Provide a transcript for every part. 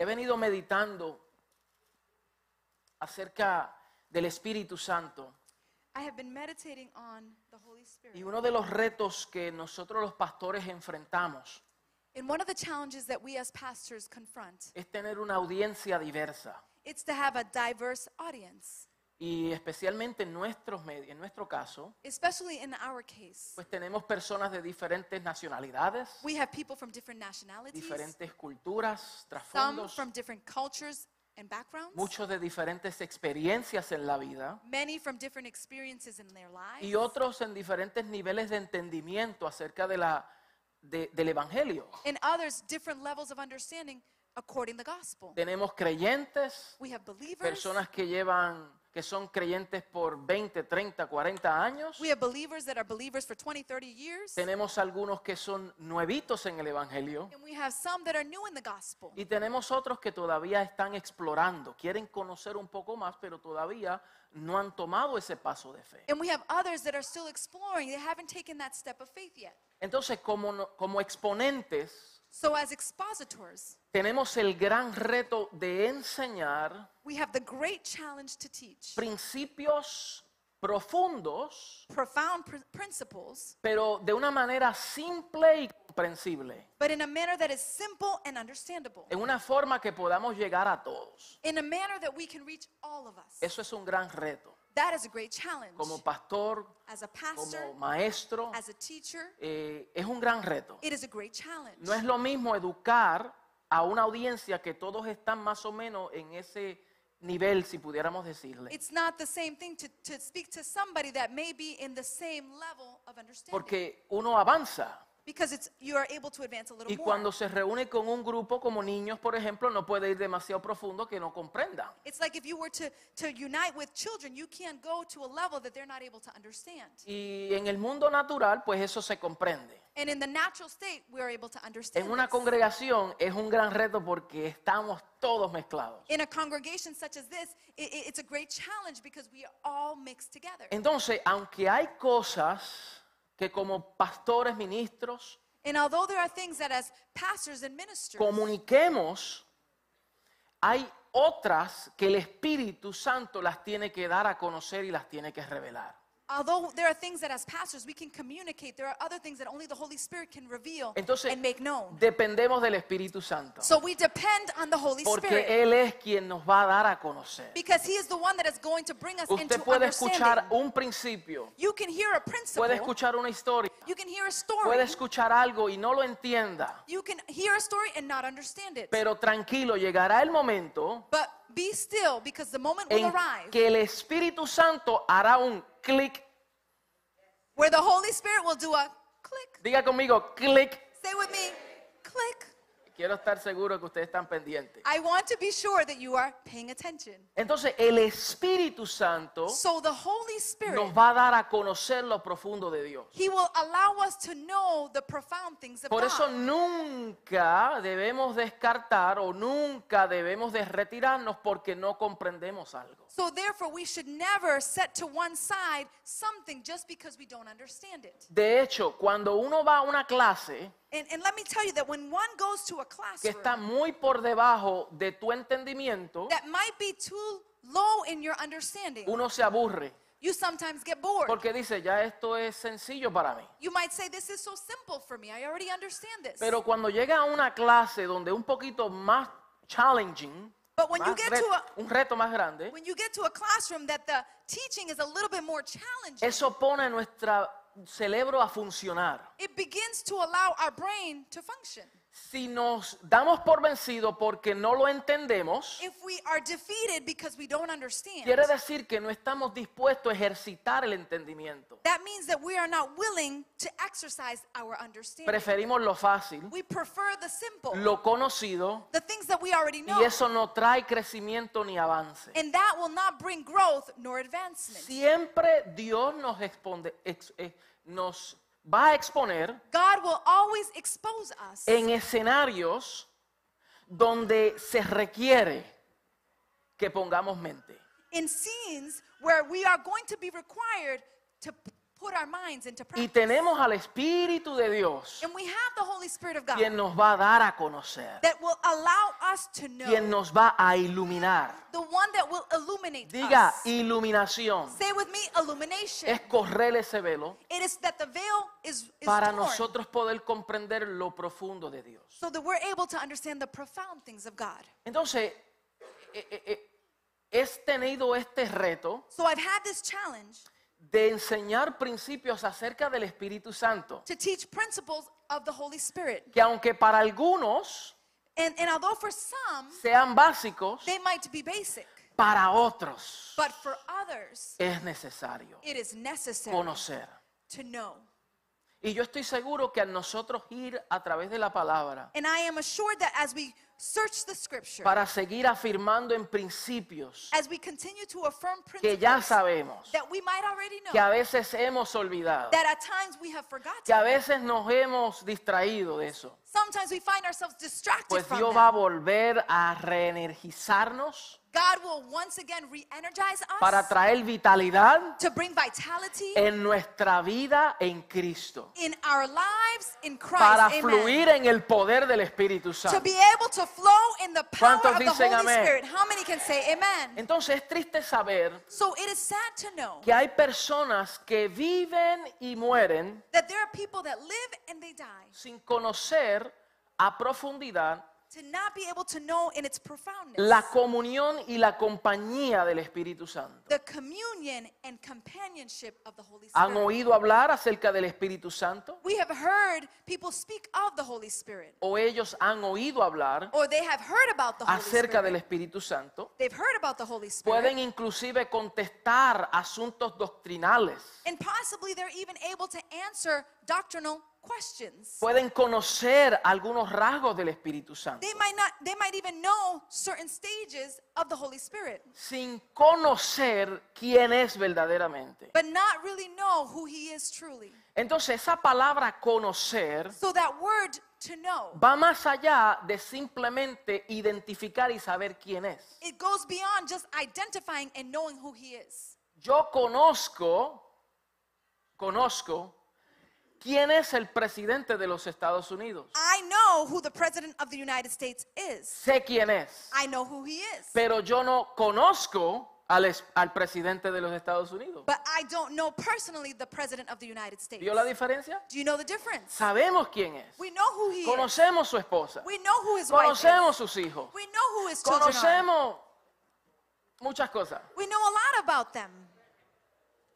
he venido meditando acerca del Espíritu Santo I have been meditating on the Holy y Spirit. uno de los retos que nosotros los pastores enfrentamos And one of the challenges that we as pastors confront, es tener una audiencia diversa it's to have a diverse audience. Y especialmente en nuestros medios, en nuestro caso, Especially in our case, pues tenemos personas de diferentes nacionalidades, we have people from different nationalities, diferentes culturas, some trasfondos, from different cultures and backgrounds, muchos de diferentes experiencias en la vida many from different experiences in their y lives, otros en diferentes niveles de entendimiento acerca de la, de- del Evangelio. and others different levels of understanding according to the gospel. Tenemos creyentes, We have believers, personas que llevan, que son creyentes por 20, 30, 40 años. we have believers that are believers for 20, 30 years, Tenemos algunos que son nuevitos en el Evangelio. and we have some that are new in the gospel. Y tenemos otros que todavía están explorando, quieren conocer un poco más, pero todavía no han tomado ese paso de fe. And we have others that are still exploring. They haven't taken that step of faith yet. Entonces, como, no- como exponentes, So, as expositors, tenemos el gran reto de enseñar we have the great challenge to teach principios profundos, profound pr- principles, pero de una manera simple y comprensible, but in a manner that is simple and understandable, en una forma que podamos llegar a todos. in a manner that we can reach all of us. Eso es un gran reto. That is a great challenge. Como pastor, As a como pastor, maestro, as a teacher, eh, es un gran reto. it is a great challenge. No es lo mismo educar a una audiencia que todos están más o menos en ese nivel, si pudiéramos decirle. It's not the same thing to, to speak to somebody that may be in the same level of understanding. Porque uno avanza. Because it's, you are able to advance a little Y more. cuando se reúne con un grupo como niños, por ejemplo, no puede ir demasiado profundo que no comprendan. It's like if you were to, to unite with children, you can't go to a level that they're not able to understand. Y en el mundo natural, pues eso se comprende. And in the natural state, we are able to understand. En una this. congregación es un gran reto porque estamos todos mezclados. In a congregation such as this, i- i- it's a great challenge because we are all mixed together. Entonces, aunque hay cosas que como pastores, ministros, And although there are things that as pastors and ministers, comuniquemos, hay otras que el Espíritu Santo las tiene que dar a conocer y las tiene que revelar. Although there are things that as pastors we can communicate, there are other things that only the Holy Spirit can reveal Entonces, and make known. dependemos del Espíritu Santo. So we depend on the Holy Porque Spirit Él es quien nos va a dar a conocer. because He is the one that is going to bring us Usted into puede escuchar understanding. un principio, You can hear a principle, puede escuchar una historia, you can hear a story, puede escuchar algo y no lo entienda. you can hear a story and not understand it. Pero tranquilo, llegará el momento But be still because the moment will en arrive que el Espíritu Santo hará un clic. where the Holy Spirit will do a click. Diga conmigo, clic. Say with me, click. Quiero estar seguro que ustedes están pendientes. I want to be sure that you are paying attention. Entonces, el Espíritu Santo So the Holy Spirit, nos va a dar a conocer lo profundo de Dios. He will allow us to know the profound things of Por eso God. nunca debemos descartar o nunca debemos de retirarnos porque no comprendemos algo. So therefore, we should never set to one side something just because we don't understand it. De hecho, cuando uno va a una clase And, and let me tell you that when one goes to a que está classroom muy por debajo de tu entendimiento, that might be too low in your understanding, uno se aburre you sometimes get bored. porque dice, ya esto es sencillo para mí. You might say, This is so simple for me. I already understand this. Pero cuando llega a una clase donde un poquito más challenging, But when you más get re- to a un reto más grande, when you get to a classroom that the teaching is a little bit more challenging, eso pone nuestro cerebro a funcionar. it begins to allow our brain to function. Si nos damos por vencido porque no lo entendemos, If we are defeated because we don't understand, quiere decir que no estamos dispuestos a ejercitar el entendimiento. that means that we are not willing to exercise our understanding. Preferimos lo fácil, We prefer the simple, lo conocido, the things that we already know. y eso no trae crecimiento ni avance. And that will not bring growth nor advancement. Siempre Dios nos, exponde- ex- eh, nos va a exponer God will always expose us en escenarios donde se requiere que pongamos mente. in scenes where we are going to be required to put our minds into Y practice. tenemos al Espíritu de Dios, And we have the Holy Spirit of God quien nos va a dar a conocer, that will allow us to know, quien nos va a iluminar. the one that will illuminate Diga us. iluminación. Say with me, illumination. Es correr ese velo It is that the veil is, is para torn nosotros poder comprender lo profundo de Dios. so that we're able to understand the profound things of God. Entonces, eh, eh, eh, he tenido este reto So I've had this challenge de enseñar principios acerca del Espíritu Santo, to teach principles of the Holy Spirit. que aunque para algunos And, and although for some, sean básicos, they might be basic, para otros but for others, es necesario it is necessary conocer. to know. Y yo estoy seguro que al nosotros ir a través de la palabra And I am assured that as we search the scripture, para seguir afirmando en principios as we continue to affirm que ya principles sabemos, that we might already que a know, veces hemos olvidado, that at times we have que a forgotten, veces nos hemos distraído de eso, sometimes we find ourselves distracted pues from Dios va a them. volver a reenergizarnos God will once again re-energize para us traer vitalidad to bring vitality en nuestra vida en Cristo, in our lives in Christ. para Amen. fluir en el poder del Espíritu To Santo. be able to flow in the power ¿Cuántos of the dicen Holy amén? Spirit. How many can say amen? Entonces es triste saber So it is sad to know que hay personas que viven y mueren that there are people that live and they die sin conocer a profundidad to not be able to know in its profoundness la comunión y la compañía del Espíritu Santo. the communion and companionship of the Holy ¿Han Spirit. oído hablar acerca del Espíritu Santo? We have heard people speak of the Holy Spirit, ¿O ellos han oído hablar or they have heard about the Holy acerca del. Espíritu Santo? They've heard about the Holy Spirit. Pueden inclusive contestar asuntos doctrinales. And possibly they're even able to answer doctrinal questions. Pueden conocer algunos rasgos del Espíritu Santo. They might not they might even know certain stages of the Holy Spirit, Sin conocer quién es verdaderamente. but not really know who he is truly. Entonces esa palabra conocer So that word to know, va más allá de simplemente identificar y saber quién es. it goes beyond just identifying and knowing who he is. Yo conozco, conozco quién es el presidente de los Estados Unidos. I know who the president of the United States is. Sé quién es, I know who he is. pero yo no conozco al, es- al presidente de los Estados Unidos. But I don't know personally the president of the United States. ¿Vio la diferencia? Do you know the difference? Sabemos quién es. We know who he is. Conocemos su esposa. We know who his wife Conocemos is. sus hijos. We know who his children are. Conocemos muchas cosas. We know a lot about them.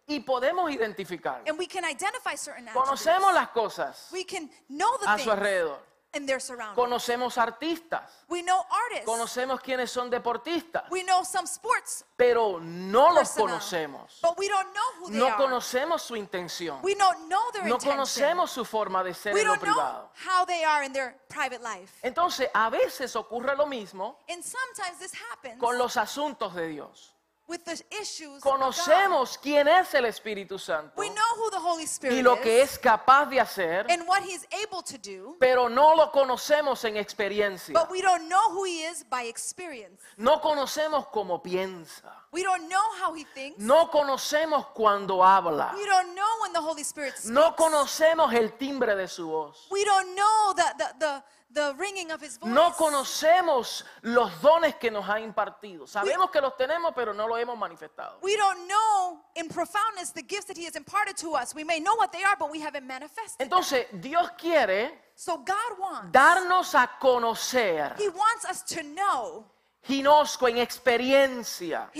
Y podemos identificar. And we can identify certain Conocemos las cosas We can know the a su things alrededor. in their surroundings. Conocemos artistas. We know artists. Conocemos quiénes son deportistas. We know some sports Pero no los personnel. conocemos. But we don't know who they No are. conocemos su intención. We don't know their No intention. conocemos su forma de ser we en lo don't know privado. how they are in their private life. Entonces, a veces ocurre lo mismo And sometimes this happens con los asuntos de Dios. With the issues. Conocemos quién es el Espíritu Santo We know who the Holy Spirit y lo que is es capaz de hacer, and what he's able to do, pero no lo conocemos en experiencia. but we don't know who he is by experience. No conocemos cómo piensa. We don't know how he thinks. No conocemos cuando habla. We don't know when the Holy Spirit speaks. No conocemos el timbre de su voz. We don't know the, the, the, the ringing of his voice. No conocemos los dones que nos ha impartido. Sabemos que los tenemos, pero no los hemos manifestado. We don't know in profoundness the gifts that he has imparted to us. We may know what they are, but we haven't manifested. them. Entonces, Dios quiere So God wants, darnos a conocer, he wants us to know, ginosco en experiencia,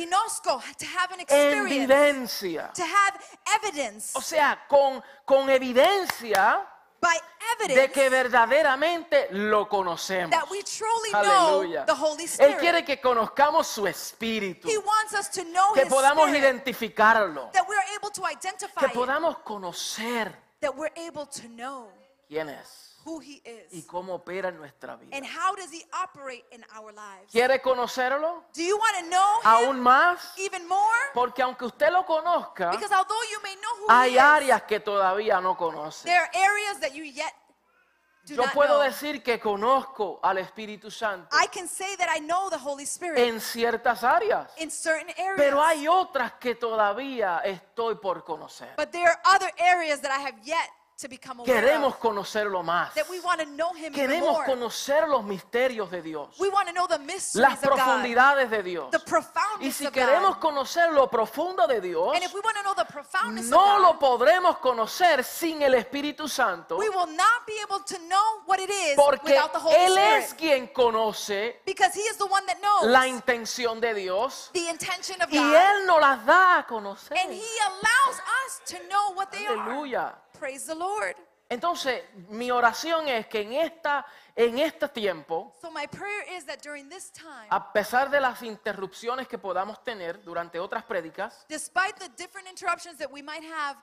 go, to have an en experience, evidencia. to have evidence, O sea, con, con evidencia by de evidence que verdaderamente lo conocemos. that we truly Aleluya. know the Holy Él Spirit. quiere que conozcamos su espíritu, He wants us to know que his podamos spirit, identificarlo, that we're able to identify que podamos conocer that we're able to know quién es who he y is cómo opera en nuestra vida. and how does he operate in our lives. ¿Quiere conocerlo Do you want to know him aún más? even more? Porque aunque usted lo conozca, Because although you may know who hay he is, áreas que todavía no conoce. there are areas that you yet do Yo not puedo know. decir que conozco al Espíritu Santo I can say that I know the Holy Spirit en ciertas áreas, in certain areas. pero hay otras que todavía estoy por conocer. But there are other areas that I have yet Queremos conocerlo más. That we want to know Him even Queremos conocer los misterios de Dios, We want to know the mysteries las of God. profundidades de Dios. The Y si queremos conocer lo profundo de Dios, And if we want to know the profoundness no lo podremos conocer sin el Espíritu Santo, we will not be able to know what it is porque without the Holy Él es quien conoce because He is the one that knows la intención de Dios the intention of y God. Él nos las da a conocer. and He allows us to know what they are. Aleluya. Praise the Lord. Entonces, mi oración es que en, esta, en este tiempo, So my prayer is that during this time, a pesar de las interrupciones que podamos tener durante otras prédicas, despite the different interruptions that we might have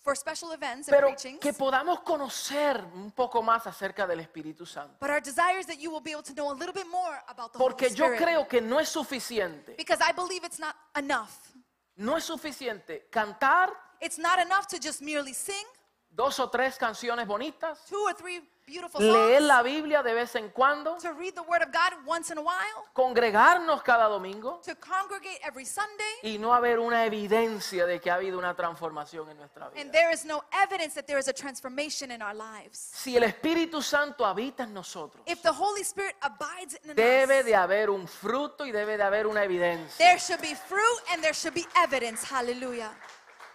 for special events and pero preachings, que podamos conocer un poco más acerca del Espíritu Santo. but our desire is that you will be able to know a little bit more about the Porque Holy yo Spirit. creo que no es suficiente, because I believe it's not enough. no es suficiente cantar It's not enough to just merely sing dos o tres canciones bonitas, two or three beautiful leer songs, la Biblia de vez en cuando, to read the Word of God once in a while, congregarnos cada domingo to congregate every Sunday, y no haber una evidencia de que ha habido una transformación en nuestra and vida. there is no evidence that there is a transformation in our lives. Si el Espíritu Santo habita en nosotros, If the Holy Spirit abides in debe us, de haber un fruto y debe de haber una evidencia. there should be fruit and there should be evidence. Hallelujah.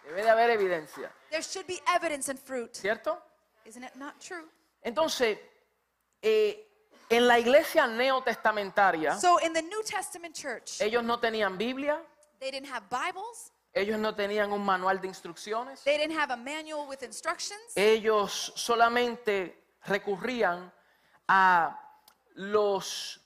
Debe de haber evidencia, There should be evidence and fruit. ¿cierto? Isn't it not true? Entonces, eh, en la iglesia neotestamentaria, So in the New Testament church, ellos no tenían Biblia, they didn't have Bibles, ellos no tenían un manual de instrucciones, they didn't have a manual with instructions. ellos solamente recurrían a los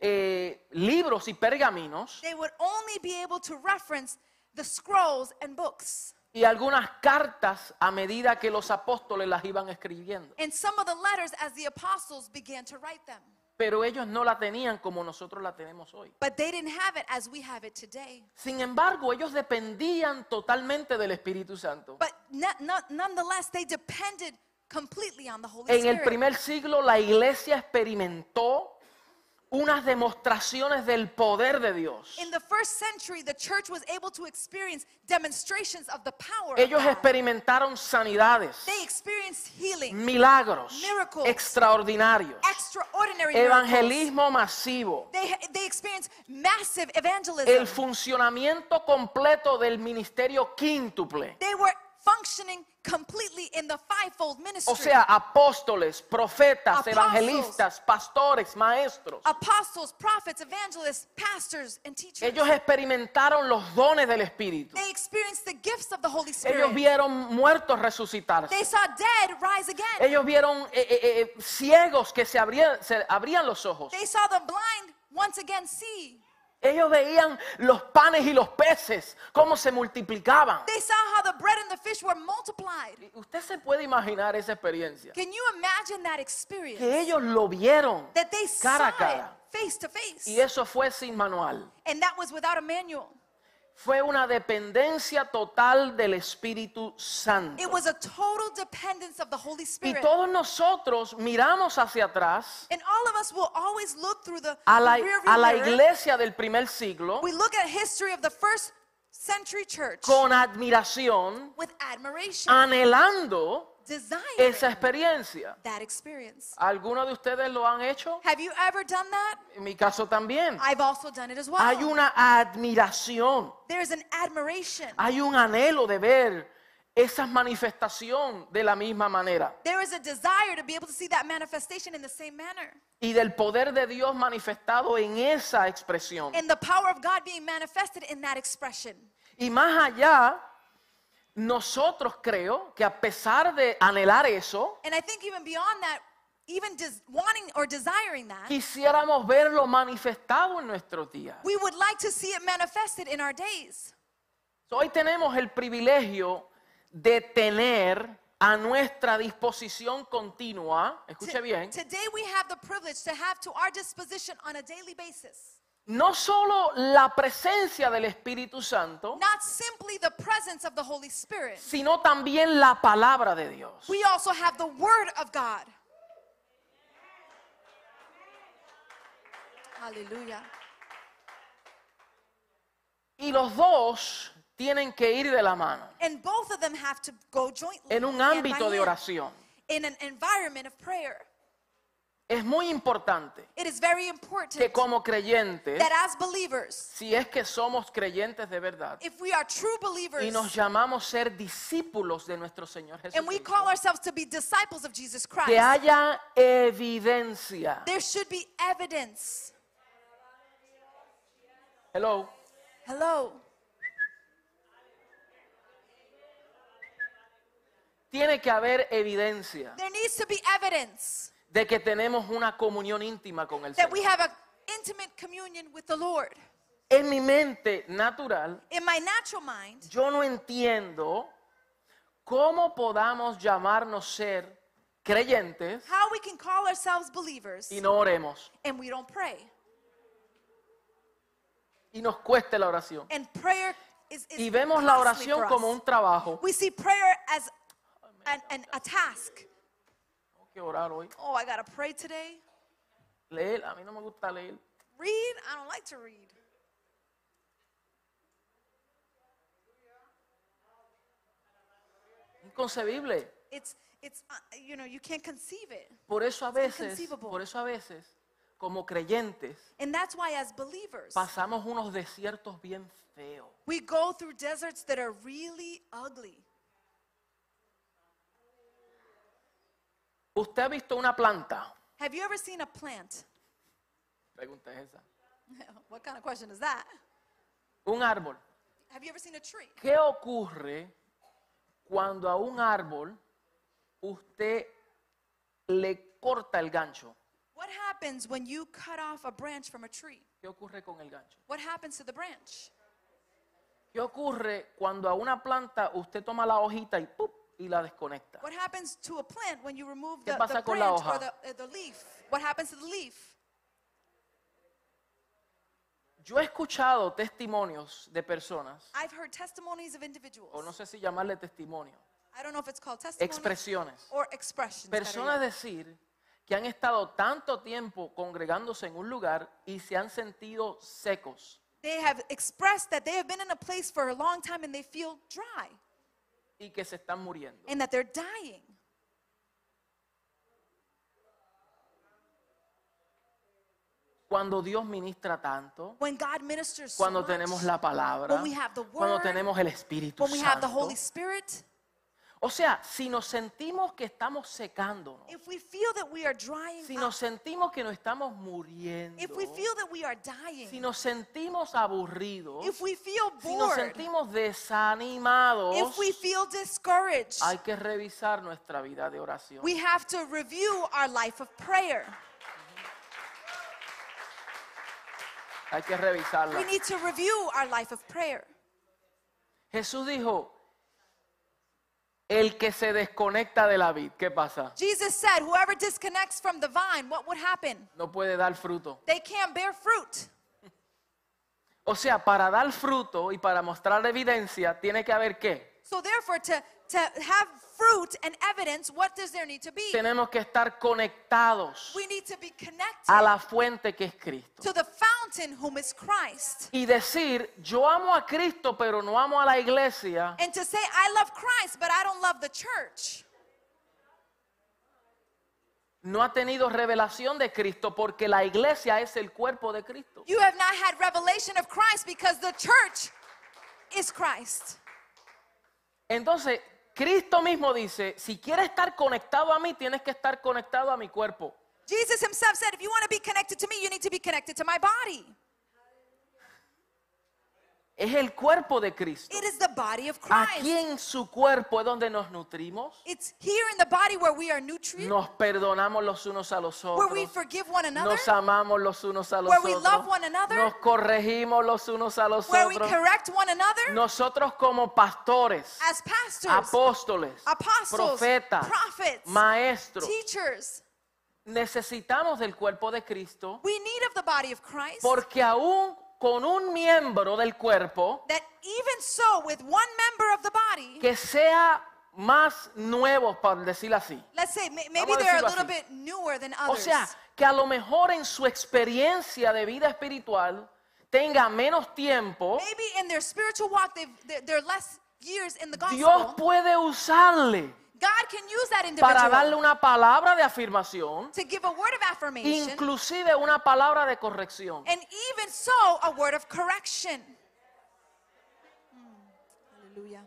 eh, libros y pergaminos They would only be able to reference the scrolls and books y algunas cartas a medida que los apóstoles las iban escribiendo. and some of the letters as the apostles began to write them. Pero ellos no la tenían como nosotros la tenemos hoy. But they didn't have it as we have it today. Sin embargo, ellos dependían totalmente del Espíritu Santo. But no- no- nonetheless, they depended completely on the Holy En el Spirit. primer siglo la iglesia experimentó unas demostraciones del poder de Dios. In the first century, the church was able to experience demonstrations of the power Ellos of God. experimentaron sanidades, They experienced healing, milagros Miracles. extraordinarios, extraordinary evangelismo masivo, They, they experienced massive evangelism. el funcionamiento completo del ministerio quíntuple. They were functioning completely in the fivefold ministry. O sea, apóstoles, profetas, Apostles. evangelistas, pastores, maestros. apostles, prophets, evangelists, pastors, and teachers. Ellos experimentaron los dones del Espíritu. they experienced the gifts of the Holy Ellos Spirit. vieron muertos resucitarse. They saw dead rise again. Ellos vieron eh, eh, eh, ciegos que se abrían, se abrían los ojos. they saw the blind once again see. Ellos veían los panes y los peces, cómo se multiplicaban. They saw how the bread and the fish were multiplied. Usted se puede imaginar esa experiencia. Can you imagine that experience? Que ellos lo vieron that they cara a saw cara. face to face. Y eso fue sin manual. And that was without a manual. Fue una dependencia total del Espíritu It Santo. was a total dependence of the Holy Y Spirit. todos nosotros miramos hacia atrás And all of us will always look through the, a la, the a la iglesia del primer siglo We look at history of the first century church con admiración, with admiration, anhelando esa experiencia. that experience. ¿Algunos de ustedes lo han hecho? Have you ever done that? En mi caso también. I've also done it as well. Hay una admiración, There's an admiration. hay un anhelo de ver esa manifestación de la misma manera There is a desire to be able to see that manifestation in the same manner. y del poder de Dios manifestado en esa expresión. And the power of God being manifested in that expression. Y más allá, nosotros creo que a pesar de anhelar eso, And I think even beyond that, even des- wanting or desiring that, quisiéramos verlo manifestado en nuestros días. we would like to see it manifested in our days. Hoy tenemos el privilegio de tener a nuestra disposición continua, escuche bien, Today we have the privilege to have to our disposition on a daily basis no solo la presencia del Espíritu Santo, not simply the presence of the Holy Spirit. sino también la palabra de Dios. We also have the word of God. Aleluya. Y los dos tienen que ir de la mano. And both of them have to go jointly, en un ámbito de oración. In an environment of prayer. Es muy importante It is very important que como creyentes, that as believers, si es que somos creyentes de verdad, if we are true believers y nos llamamos ser discípulos de nuestro Señor and we Jesucristo, call ourselves to be disciples of Jesus que Christ, haya evidencia. there should be evidence. Hello. Hello. Tiene que haber evidencia There needs to be evidence de que tenemos una comunión íntima con el that we Señor. have an intimate communion with the Lord. En mi mente natural, In my natural mind, yo no entiendo cómo podamos llamarnos ser creyentes how we can call ourselves believers y no oremos and we don't pray. y nos cueste la oración. And prayer is, is Y vemos la costly oración for como un trabajo. We see prayer as an, an, a task. Que orar hoy. Oh, I gotta pray today. Leer, a mí no me gusta leer. Read? I don't like to read. Inconcebible. It's it's uh, you know you can't conceive it, Por eso a veces, inconceivable. por eso a veces, como creyentes, and that's why as believers pasamos unos desiertos bien feos. we go through deserts that are really ugly. ¿Usted ha visto una planta? Have you ever seen a plant? Pregunta es esa. what kind of question is that? Un árbol. Have you ever seen a tree? ¿Qué ocurre cuando a un árbol usted le corta el gancho? What happens when you cut off a branch from a tree? ¿Qué ocurre con el gancho? What happens to the branch? ¿Qué ocurre cuando a una planta usted toma la hojita y ¡pup! Y la desconecta? What happens to a plant when you remove ¿Qué the, pasa the con la branch hoja? or the, uh, the leaf? What happens to the leaf? Yo he escuchado testimonios de personas, I've heard testimonies of individuals. o no sé si llamarle testimonio, I don't know if it's called testimony expresiones. or expressions. Personas decir que han estado tanto tiempo congregándose en un lugar y se han sentido secos They have expressed that they have been in a place for a long time and they feel dry y que se están muriendo. and that they're dying. Cuando Dios ministra tanto, When God ministers so cuando much, tenemos la palabra, when we have the cuando word, tenemos el Espíritu when we have the Santo. Holy Spirit, O sea, si nos sentimos que estamos secándonos, if we feel that we are drying si up, nos sentimos que nos estamos muriendo, if we feel that we are dying, si nos sentimos aburridos, if we feel si nos sentimos desanimados, if we feel discouraged, hay que revisar nuestra vida de oración. we have to review our life of prayer. Hay que revisarla. We need to review our life of prayer. Jesús dijo, el que se desconecta de la vid, ¿qué pasa? Jesus said, Whoever disconnects from the vine, what would happen? No puede dar fruto. They can't bear fruit. O sea, para dar fruto y para mostrar evidencia, tiene que haber qué? So, therefore, to, to have fruit and evidence, what does there need to be? Tenemos que estar conectados We need to be connected a la fuente que es Cristo. to the fountain, whom is Christ. Y decir, yo amo a Cristo, pero no amo a la iglesia, And to say, I love Christ, but I don't love the church. no ha tenido revelación de Cristo porque la iglesia es el cuerpo de Cristo. You have not had revelation of Christ because the church is Christ. Entonces, Cristo mismo dice, si quieres estar conectado a mí, tienes que estar conectado a mi cuerpo. Jesus himself said, if you want to be connected to me, you need to be connected to my body. Es el cuerpo de Cristo. It is the body of Christ. Aquí en su cuerpo es donde nos nutrimos, It's here in the body where we are nos perdonamos los unos a los where we otros, forgive one another, nos amamos los unos a los Where we otros, love one another, nos corregimos los unos a los where we otros. correct one another Nosotros como pastores, as pastors, apóstoles, apostles, profetas, prophets, maestros, teachers. necesitamos del cuerpo de Cristo We need of the body of Christ porque aún con un miembro del cuerpo that even so, with one member of the body, que sea más nuevo, por decirlo así. let's say may- maybe they're a little así. bit newer than O others. sea, que a lo mejor en su experiencia de vida espiritual tenga menos tiempo, Maybe in their spiritual walk, they've, they're, they're less years in the Dios gospel. puede usarle God can use that para darle individual una palabra de afirmación, to give a word of affirmation inclusive una palabra de corrección. and even so a word of correction. Mm, Hallelujah.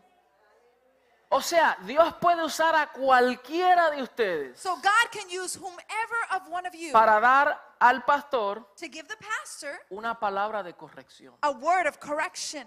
O sea, Dios puede usar a cualquiera de ustedes So God can use whomever of one of you para dar al pastor to give the pastor una palabra de corrección. a word of correction.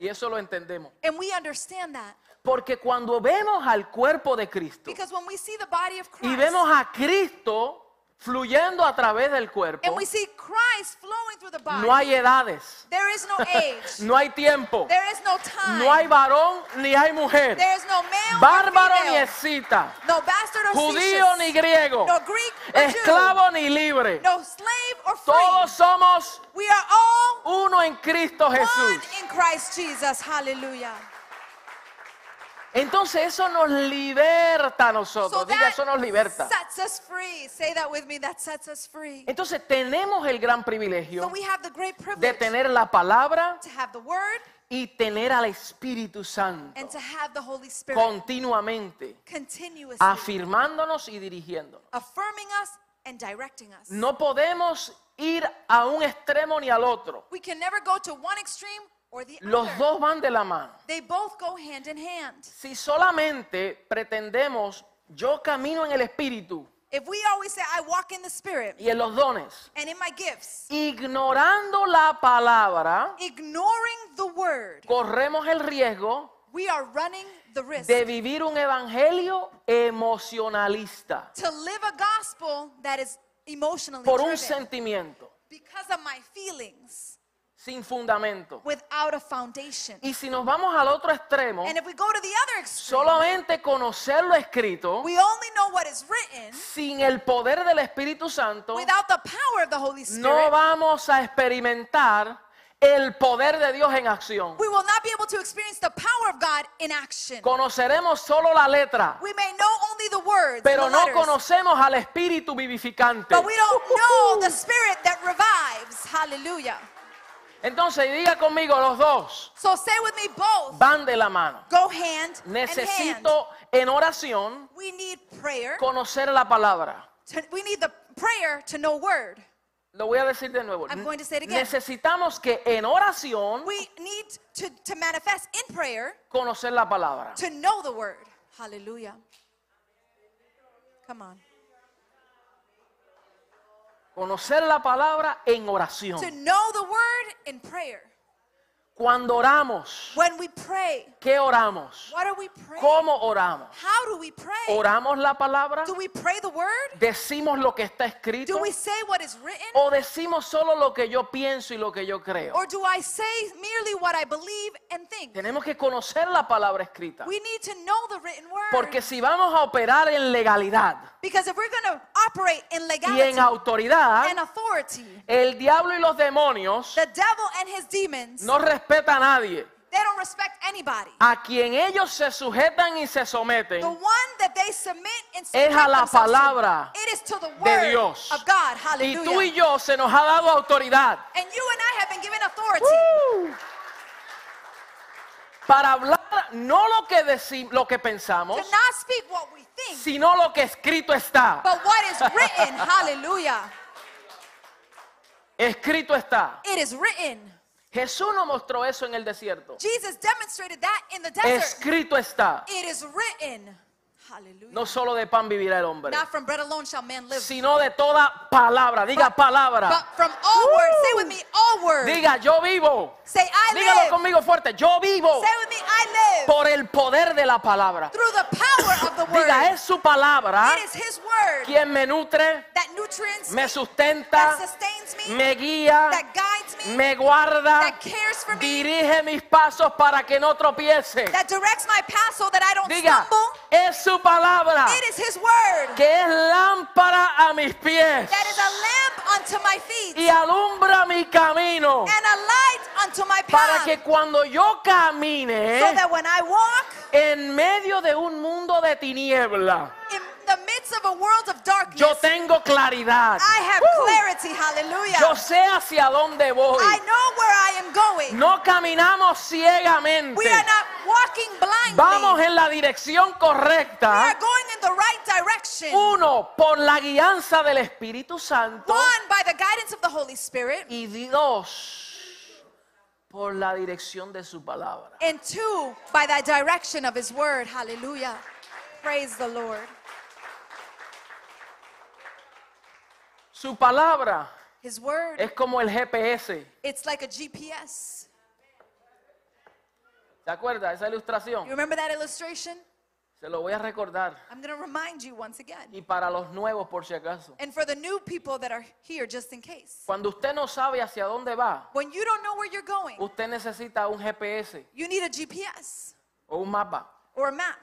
Y eso lo entendemos. And we understand that Porque cuando vemos al cuerpo de Cristo because when we see the body of y Christ vemos a Cristo fluyendo a través del cuerpo, and we see Christ flowing through the body, no hay edades, there is no age, no hay tiempo, there is no time, no hay varón ni hay mujer, there is no male bárbaro or ni escita, no bastard or judío ni griego, no Greek or Jew, esclavo ni libre. no slave or free. Todos somos We are all uno en Cristo one Jesús. in Christ Jesus. Hallelujah. Entonces eso nos liberta a So nosotros. Diga, that eso nos liberta. sets us free. Say that with me. That sets us free. Entonces tenemos el gran So privilegio we have the great de tener la palabra to have the Word y tener al Espíritu Santo and to have the Holy Spirit continuamente afirmándonos y dirigiéndonos. affirming us and directing us. No podemos ir a un extremo ni al otro. We can never go to one extreme or the Los other. dos van de la mano. They both go hand in hand. Si solamente pretendemos yo camino en el Espíritu If we always say, I walk in the Spirit y en los dones, and in my gifts, ignorando la palabra, ignoring the Word, corremos el riesgo we are running the risk de vivir un evangelio emocionalista to live a gospel that is emotionally por un driven sentimiento because of my feelings sin fundamento. without a foundation. Y si nos vamos al otro extremo, And if we go to the other extreme, solamente conocer lo escrito we only know what is written sin el poder del Espíritu Santo, without the power of the Holy no Spirit. vamos a experimentar el poder de Dios en acción. We will not be able to experience the power of God in action. Conoceremos solo la letra, We may know only the words, pero the no letters, conocemos al Espíritu vivificante. but we don't know the Spirit that revives. Hallelujah. Entonces diga conmigo, los dos So say with me, both van de la mano. go hand. Necesito en oración We need prayer. conocer la palabra. To, we need the prayer to know word. Lo voy a decir de nuevo. I'm going to say it again. Necesitamos que en oración We need to, to manifest in prayer conocer la palabra. to know the word. Hallelujah. Come on. Conocer la palabra en To oración. know the word in prayer. Cuando oramos, When we pray, ¿qué oramos? what are we praying? ¿Cómo oramos? How do we pray? ¿Oramos la palabra? Do we pray the word? ¿Decimos lo que está escrito? Do we say what is written? ¿O decimos solo lo que yo pienso y lo que yo creo? Or do I say merely what I believe and think? Tenemos que conocer la palabra escrita. We need to know the written word. Porque si vamos a operar en legalidad Because if we're going to operate in y legality en autoridad, and authority, el diablo y los demonios the devil and his demons, no respeta a nadie. they don't respect anybody. A quien ellos se sujetan y se The someten one that they submit and Es a la to, palabra it is to the de word Dios. of God. y tú y Hallelujah. yo se nos ha dado autoridad And you and I have been given authority para hablar no lo que decimos, lo que pensamos, to not speak what we sino lo que escrito está. but what is written. Hallelujah. Escrito está. It is written. Jesús nos mostró eso en el desierto. Jesus demonstrated that in the desert. Escrito está. It is written. No solo de pan vivirá el hombre, Not from bread alone shall man live, sino de toda palabra. Diga but palabra. from all words. Say with me, all words. Diga yo vivo. Say, I Dígalo live. conmigo fuerte. Yo vivo Say with me, I live. por el poder de la palabra. Through the power of the word. Diga, es su palabra It is His word quien me nutre, that me me, sustenta, me, guía, me, guarda, dirige mis pasos para que no tropiece. that directs my path so that I don't Diga, stumble. es su palabra It is His word que es lámpara a mis pies that is a lamp unto my feet y alumbra mi camino and a light unto my para que cuando yo camine So that when I walk en medio de un mundo de tiniebla, in the midst of a world of darkness, yo tengo claridad. I have clarity. Hallelujah. Yo sé hacia dónde voy. I know where I am going. No caminamos ciegamente. We are not walking blindly. Vamos en la dirección we are correcta. going in the right direction. Uno, por la guianza del Espíritu Santo. One, by the guidance of the Holy Spirit. Y dos, por la dirección de su palabra. And two, by the direction of His Word. Hallelujah. Praise the Lord. Su palabra His Word, es como el GPS. it's like a GPS. ¿Se acuerda esa You ilustración? remember that illustration? Se lo voy a recordar. I'm going to remind you once again. Y para los nuevos, por si acaso. And for the new people that are here, just in case. Cuando usted no sabe hacia dónde va, When you don't know where you're going, usted necesita un GPS you need a GPS o un mapa. or a map.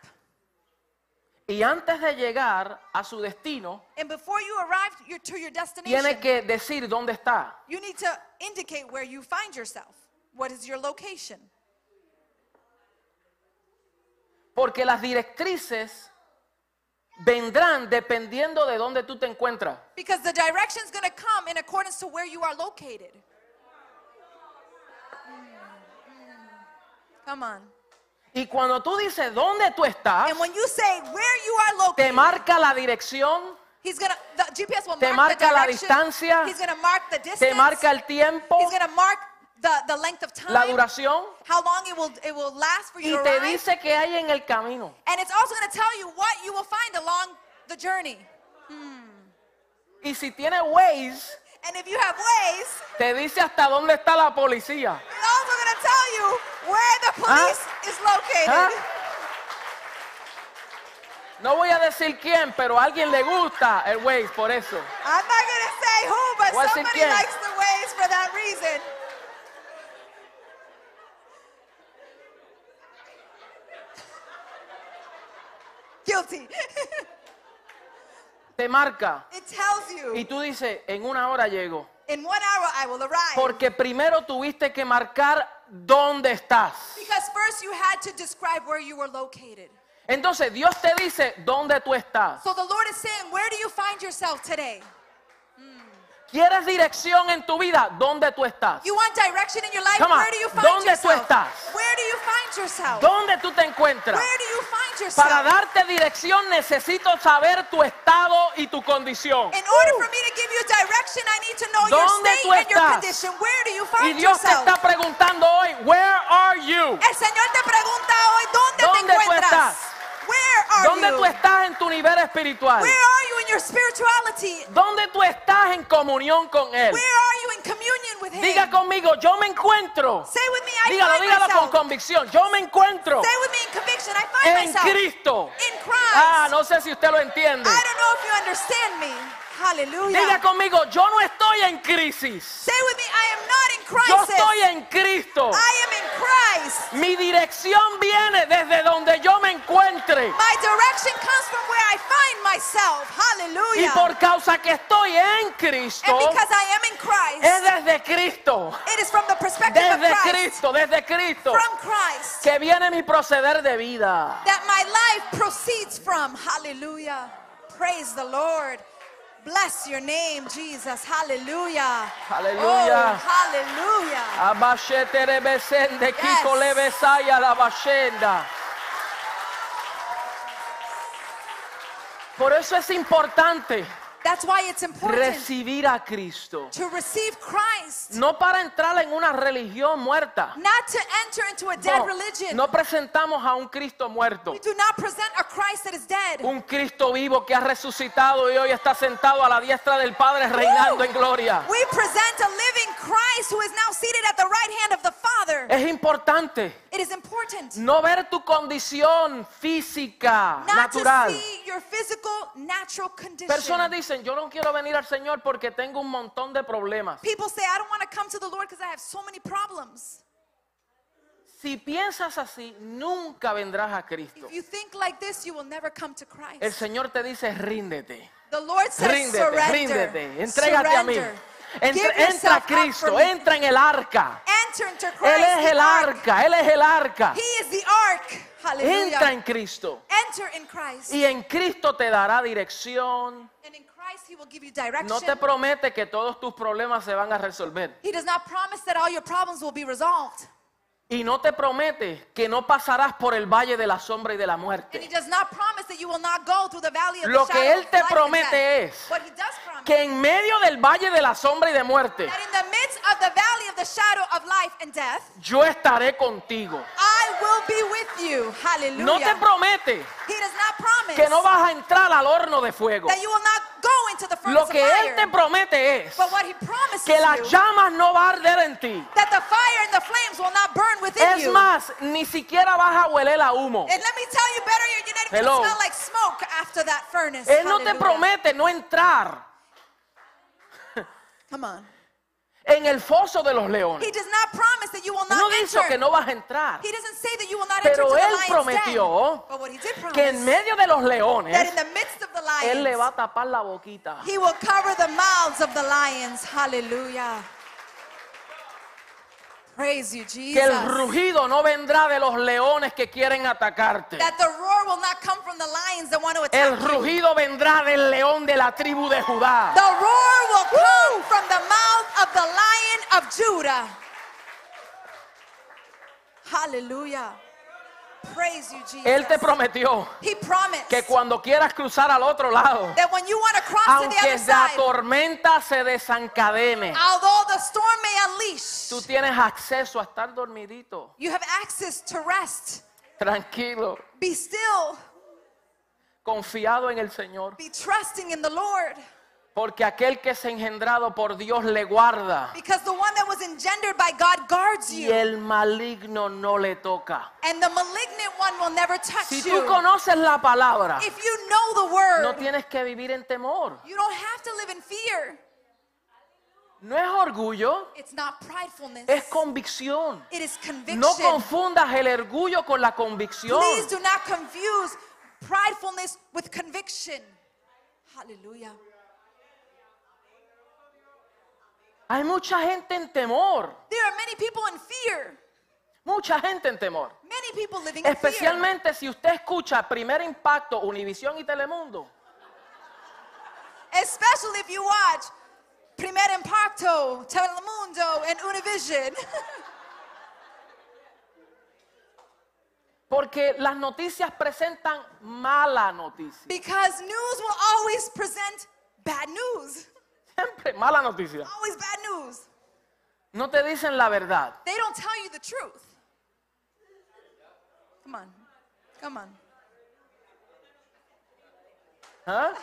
Y antes de llegar a su destino, And before you arrive your- to your destination, tiene que decir dónde está. you need to indicate where you find yourself. What is your location? Porque las directrices vendrán dependiendo de dónde tú te encuentras. Because the direction is going to come in accordance to where you are located. Mm, mm. Come on. Y cuando tú dices dónde tú estás, And when you say where you are te located, marca la dirección, he's gonna the GPS will te mark the marca la direction. distancia, he's gonna mark the distance. te marca el tiempo, he's gonna mark the, the length of time. la duración how long it will it will last for you y to te arrive. dice que hay en el camino. and it's also gonna tell you what you will find along the journey. Y si tiene Waze, And if you have ways, te dice hasta dónde está la policía. it's also gonna tell you where the police is located. ¿Ah? No voy a decir quién, pero a alguien le gusta el Waze por eso. I'm not gonna say who, but Voy somebody likes the ways for that reason. Guilty. Te marca it tells you y tú dices, en una hora llego. in one hour I will arrive. Porque primero tuviste que marcar dónde estás. because first you had to describe where you were located. Entonces Dios te dice dónde tú estás. So the Lord is saying, where do you find yourself today? ¿Quieres dirección en tu vida? ¿Dónde tú estás? You want direction in your life? Come on. Where do you find ¿Dónde tú yourself? estás? Where do you find yourself? ¿Dónde tú te encuentras? Where do you find? Para darte dirección necesito saber tu estado y tu condición. In order for me to give you direction, I need to know your ¿Dónde state tú and your estás? condition. Where do you Y find Dios te está preguntando hoy, where are you? El Señor te pregunta hoy, ¿dónde, ¿Dónde te tú encuentras? estás? Where are ¿Dónde tú estás en tu nivel espiritual? Where are you in your spirituality? ¿Dónde tú estás en comunión con Él? Where are you in communion with Him? Diga conmigo, yo me encuentro. Say with me, I Dígalo, dígalo con myself. convicción. Yo me encuentro Say with me in en Cristo. in Christ. Ah, no sé si usted lo entiende. I don't know if you understand me. Hallelujah. Diga conmigo, yo no estoy en crisis. Say with me, I am not in Yo crisis. estoy en Cristo. I am in Christ. Mi dirección viene desde donde yo me encuentre. My direction comes from where I find myself. Y Hallelujah. por causa que estoy en and Cristo, because I am in Christ, es desde Cristo. it is from the perspective of Desde Christ, Cristo, desde Cristo, from Christ, que viene mi proceder de vida. that my life proceeds from. Hallelujah. Praise the Lord. Bless your name, Jesus. Hallelujah. Aleluya. Oh, hallelujah. Abashete rebesende, kiko Yes. lebesaya la bashenda. Por eso es importante That's why it's important recibir a Cristo. to receive Christ, No para entrar en una religión muerta. not to enter into a dead No, religion. no presentamos a un Cristo muerto. We do not present a Christ that is dead. Un Cristo vivo que ha resucitado y hoy está sentado a la diestra del Padre reinando en gloria. We present a living Christ who is now seated at the right hand of the Father. Es importante It is important no ver tu condición física, not to natural. see your physical, natural condition. Personas dicen, yo no quiero venir al Señor porque tengo un montón de problemas. People say, I don't want to come to the Lord because I have so many problems. Si piensas así, nunca vendrás a Cristo. If you think like this, you will never come to Christ. El Señor te dice, ríndete, the Lord says, ríndete, surrender. ríndete, entrégate a mí. Surrender. Entra, entra a Cristo, entra en el arca. Enter into Christ. Él es el arca, Él es el arca. He is the ark. Hallelujah. Entra en Cristo. Enter in Christ. Y en Cristo te dará dirección. And in Christ, He will give you direction. No te promete que todos tus problemas se van a resolver. he does not promise that all your problems will be resolved. Y no te promete que no pasarás por el valle de la sombra y de la And He muerte. does not promise that you will not go through the valley of Lo the que Él te promete es Que en medio del valle de la sombra y de muerte, death, yo estaré contigo. I will be with you. Hallelujah. No te promete he does not promise que no vas a entrar al horno de fuego. that you will not go into the furnace Lo que. Él te promete es que las llamas no va a arder en ti. The the within Es you. más, ni siquiera vas a hueler a humo. And let me tell you better, you're not even Hello. gonna smell like smoke after that furnace. Él no te Hallelujah. promete no entrar Come on. en el foso de los He leones. does not promise that you will not No dice enter. que no vas a entrar. He doesn't say that you will not Pero to Él the lion's prometió den. But what he did promise, Que en medio de los that in leones, the midst of the Él le lions, va a tapar la boquita. he will cover the mouths of the lions. Hallelujah. Praise you, Que el rugido no vendrá de los leones que quieren atacarte. That the roar will not come from the lions that want to El you. rugido vendrá del león de la tribu de Judá. The roar will come from the mouth of the lion of Judah. Hallelujah. Él te prometió he promised que cuando quieras cruzar al otro lado, that when you want to cross to the aunque other la side, tormenta se desencadene, although the storm may unleash, tú tienes acceso a estar dormidito, you have access to rest. tranquilo, Be still. confiado en el Señor. Porque aquel que es engendrado por Dios le guarda Because the one that was engendered by God guards y you. el maligno no le toca. And the malignant one will never touch Si you. tú conoces la palabra, If you know the word, no tienes que vivir en temor. you don't have to live in fear. No es orgullo, It's not pridefulness. es convicción. it is conviction. No confundas el orgullo con la convicción. Please do not confuse pridefulness with conviction. Hallelujah. Hay mucha gente en temor. There are many people in fear. Mucha gente en temor. Many people living in fear. Especialmente si usted escucha Primer Impacto, Univisión y Telemundo. Especially if you watch Primer Impacto, Telemundo, and Univision. Porque las noticias presentan mala noticia. because news will always present bad news. Siempre mala noticia. Always bad news. No te dicen la verdad. They don't tell you the truth. Come on. Come on. ¿Ah?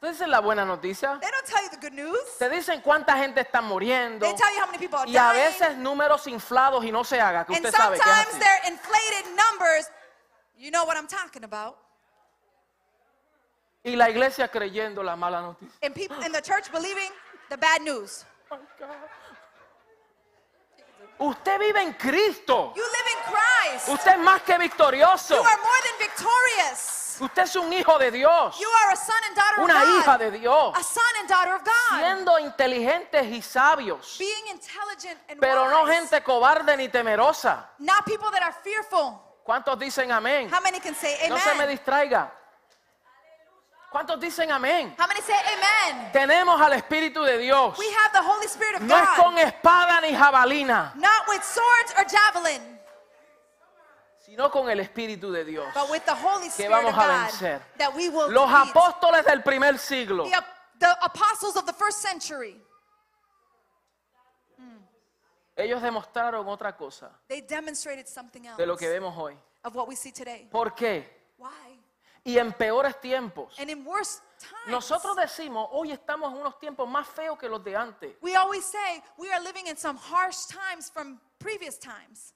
Te dicen la buena noticia. They don't tell you the good news. Te dicen cuánta gente está muriendo. They tell you how many people are Y a dying. veces números inflados y no se haga, que and usted sabe que es sometimes así. they're inflated numbers. You know what I'm talking about. Y la iglesia creyendo la mala noticia. And people in the church believing the bad news. Usted vive en Cristo. You live in Christ. Usted es más que victorioso. You are more than victorious. Usted es un hijo de Dios. You are a son and daughter Una of God. hija de Dios. A son and daughter of God. Siendo inteligentes y sabios. Being intelligent and Pero no wise. gente cobarde ni temerosa. Not people that are fearful. ¿Cuántos dicen amén? How many can say No se me amen? distraiga. ¿Cuántos dicen amén? How many say amen? Tenemos al Espíritu de Dios. We have the Holy Spirit of No es God. con espada ni jabalina, Not with swords or javelin, sino con el Espíritu de Dios. but with the Holy Que Spirit vamos of a vencer. That we will Los defeat. apóstoles del primer siglo, The, the apostles of the first century, ellos demostraron otra cosa they demonstrated something else de lo que vemos hoy. of what we see today. ¿Por qué? Y en peores tiempos. And in worse times, Nosotros decimos, hoy estamos en unos tiempos más feos que los de antes. we always say we are living in some harsh times from previous times.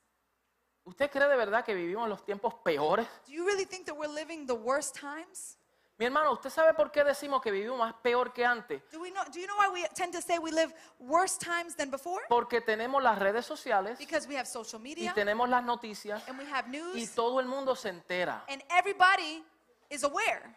¿Usted cree de verdad que vivimos los tiempos peores? Do you really think that we're living the worst times? Mi hermano, ¿usted sabe por qué decimos que vivimos más peor que antes? Do, we know, do you know why we tend to say we live worse times than before? Porque tenemos las redes sociales Because we have social y media tenemos las noticias and we have y news todo el mundo se entera. and everybody is aware.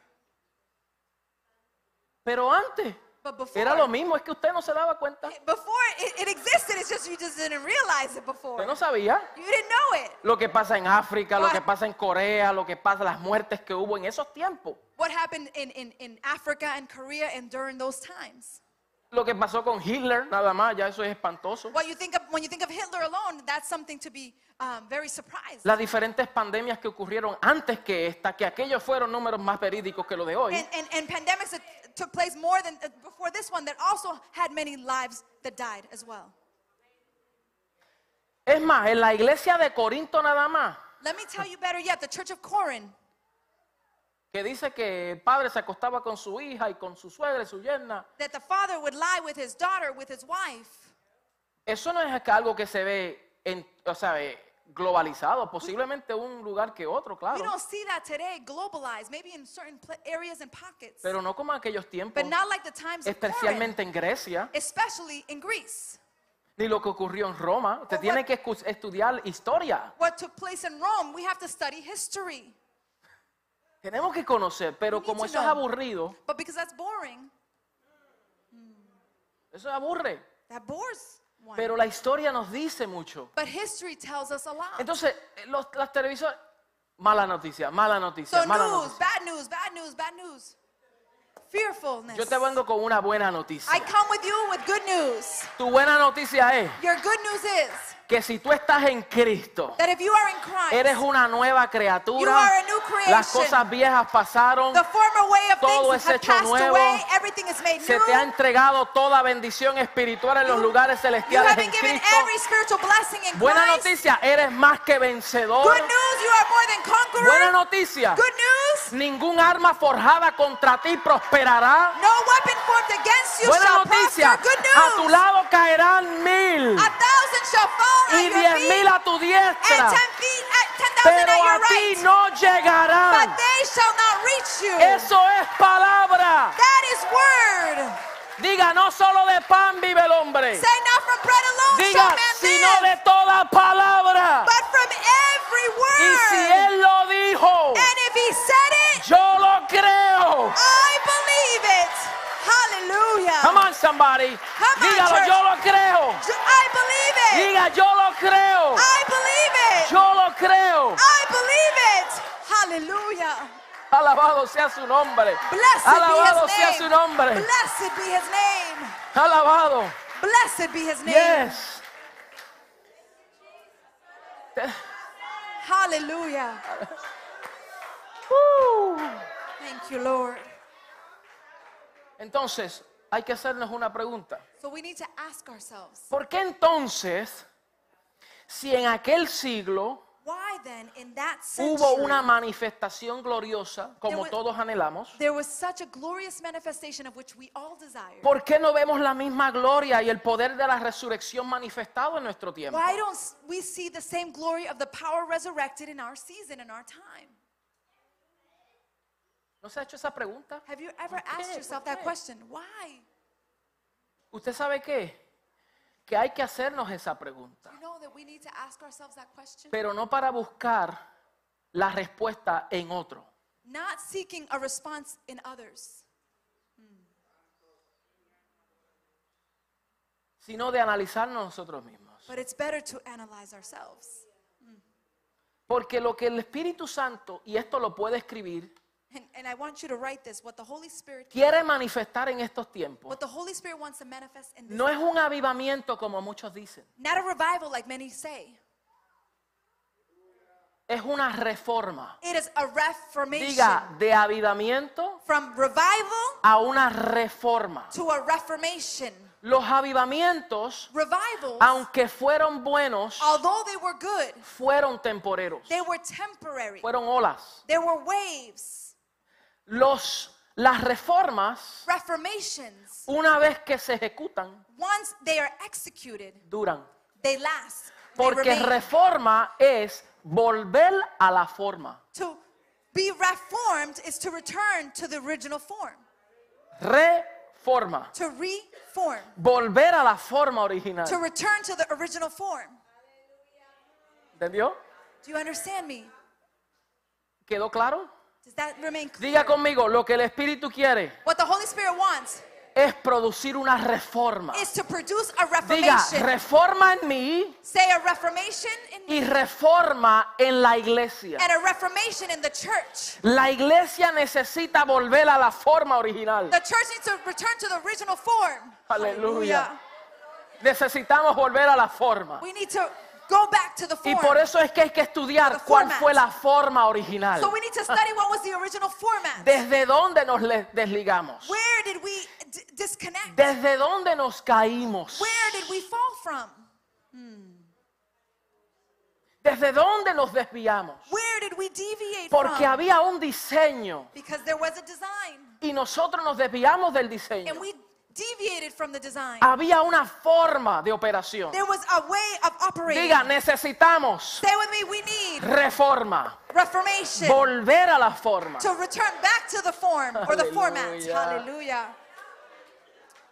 Pero antes But before, era lo mismo, es que usted no se daba cuenta. before it, it existed, it's just you just didn't realize it before. Usted no sabía. You didn't know it. Lo que pasa en África, lo What- que pasa en Corea, lo que pasa, las muertes que hubo en esos tiempos. What happened in, in, in Africa and Korea and during those times. Lo que pasó con Hitler, nada más, ya eso es espantoso. What you think of when you think of Hitler alone, that's something to be um, very surprised. Las diferentes pandemias que ocurrieron antes que esta, que aquellos fueron números más verídicos que los de hoy. and, and, and pandemics that took place more than uh, before this one that also had many lives that died as well. Es más, en la iglesia de Corinto nada más, Let me tell you better yet, the church of Corinth, que dice que el padre se acostaba con su hija y con su suegra y su yerna. that the father would lie with his daughter, with his wife. Eso no es algo que se ve, en, o sea, eh, globalizado, posiblemente un lugar que otro, We claro, don't see that today globalized, maybe in certain areas and pockets, pero no como en aquellos tiempos, but not like the times especialmente en Grecia, especially in Greece. ni lo que ocurrió en Roma. Usted tiene que estudiar historia. What took place in Rome, we have to study history. Tenemos que conocer, pero como eso es aburrido, But because that's boring, eso aburre. that bores one. Pero la historia nos dice mucho. but history tells us a lot. Entonces, eh, los, las televisoras, mala noticia, mala noticia, so mala news, noticia. bad news, bad news, bad news. Fearfulness. Yo te vengo con una buena I noticia. come with you with good news. Tu buena noticia es Your good news is que si tú estás en Cristo, that if you are in Christ, eres una nueva You criatura, are a new creation. las cosas viejas pasaron, the former way of todo es hecho nuevo. away, everything is made se new. te ha entregado toda bendición espiritual en los You- lugares you celestiales have en been given Cristo. every spiritual blessing in Buena Christ. noticia, eres más que vencedor. Good news, you are more than conqueror. Buena noticia, Good news, ningún arma forjada contra ti prosperará. no weapon formed against you Buena shall noticia, prosper. Good a tu news, lado caerán mil a y diez mil a tu and diestra, ten feet at ten thousand pero a your ti right. no But llegarán. they shall not reach you. Eso es palabra. That is word. Diga, no solo de pan vive el hombre. Say not from bread alone Diga, shall man sino de toda palabra. but from every Y word. si él lo dijo, and if he said it, yo lo creo. Hallelujah. Come on, somebody. Come on, Dígalo, church. yo lo creo. I believe it. Diga, yo lo creo. I believe it. Yo lo creo. I believe it. Hallelujah. Alabado sea su nombre. Blessed Alabado be his sea name. su nombre. Blessed be his name. Alabado. Blessed be his name. Yes. Hallelujah. Uh. Thank you, Lord. Entonces, hay que hacernos una pregunta. So we need to ask ourselves, ¿Por qué entonces, si en aquel siglo why then in that hubo una manifestación gloriosa, como There was- todos anhelamos, there was such a glorious manifestation of which we all desire? ¿por qué no vemos la misma gloria y el poder de la resurrección manifestado en nuestro tiempo? Why don't s- we see the same glory of the power resurrected in our season, in our time? ¿No se ha hecho esa pregunta? Have you ever ¿Por qué? asked yourself ¿Por that qué? question? Why? ¿Usted sabe qué? Que hay que hacernos esa pregunta, You know that we need to ask ourselves that question? pero no para buscar la respuesta en otro. Not seeking a response in others, sino de analizarnos nosotros mismos. but it's better to analyze ourselves. Porque lo que el Espíritu Santo, y esto lo puede escribir, And, and I want you to write this what the Holy Spirit quiere manifestar en estos tiempos, what the Holy Spirit wants to manifest in this no es un avivamiento como muchos dicen, not a revival like many say. es una reforma. It is a reformation Diga, de avivamiento from revival a una reforma. to a reformation. Los avivamientos, Revivals, aunque fueron buenos, although they were good, fueron temporeros, they were temporary. fueron olas. There were waves. Los, las reformas, una vez que se ejecutan, once they are executed, duran. they last. They Porque remain. reforma es volver a la forma. to be reformed is to return to the original form, Reforma. to reform, Volver a la forma original. to return to the original form. ¿Entendió? Do you understand me? ¿Quedó claro? Does that remain clear? Diga conmigo lo que el Espíritu quiere. What the Holy Spirit wants es producir una reforma. is to produce a Diga, reformation. reforma en mí Say a reformation in y reforma en la iglesia. and a reformation in the church. La iglesia necesita volver a la forma original. The church needs to return to the original form. Aleluya. Necesitamos volver a la forma. We need to go back to the Y form. por eso es que hay que estudiar cuál fue la forma original. So we need to study what was the original format. ¿Desde dónde nos desligamos? Where did we disconnect? ¿Desde dónde nos caímos? Where did we fall from? ¿Desde dónde nos desviamos? Where did we deviate Porque from? había un diseño Because there was a design y nosotros nos desviamos del diseño. and we deviated from the design. Había una forma de operación. There was a way of operating. Diga, necesitamos Stay with me, we need reforma, reformation volver a la forma. to return back to the form or the format. Hallelujah.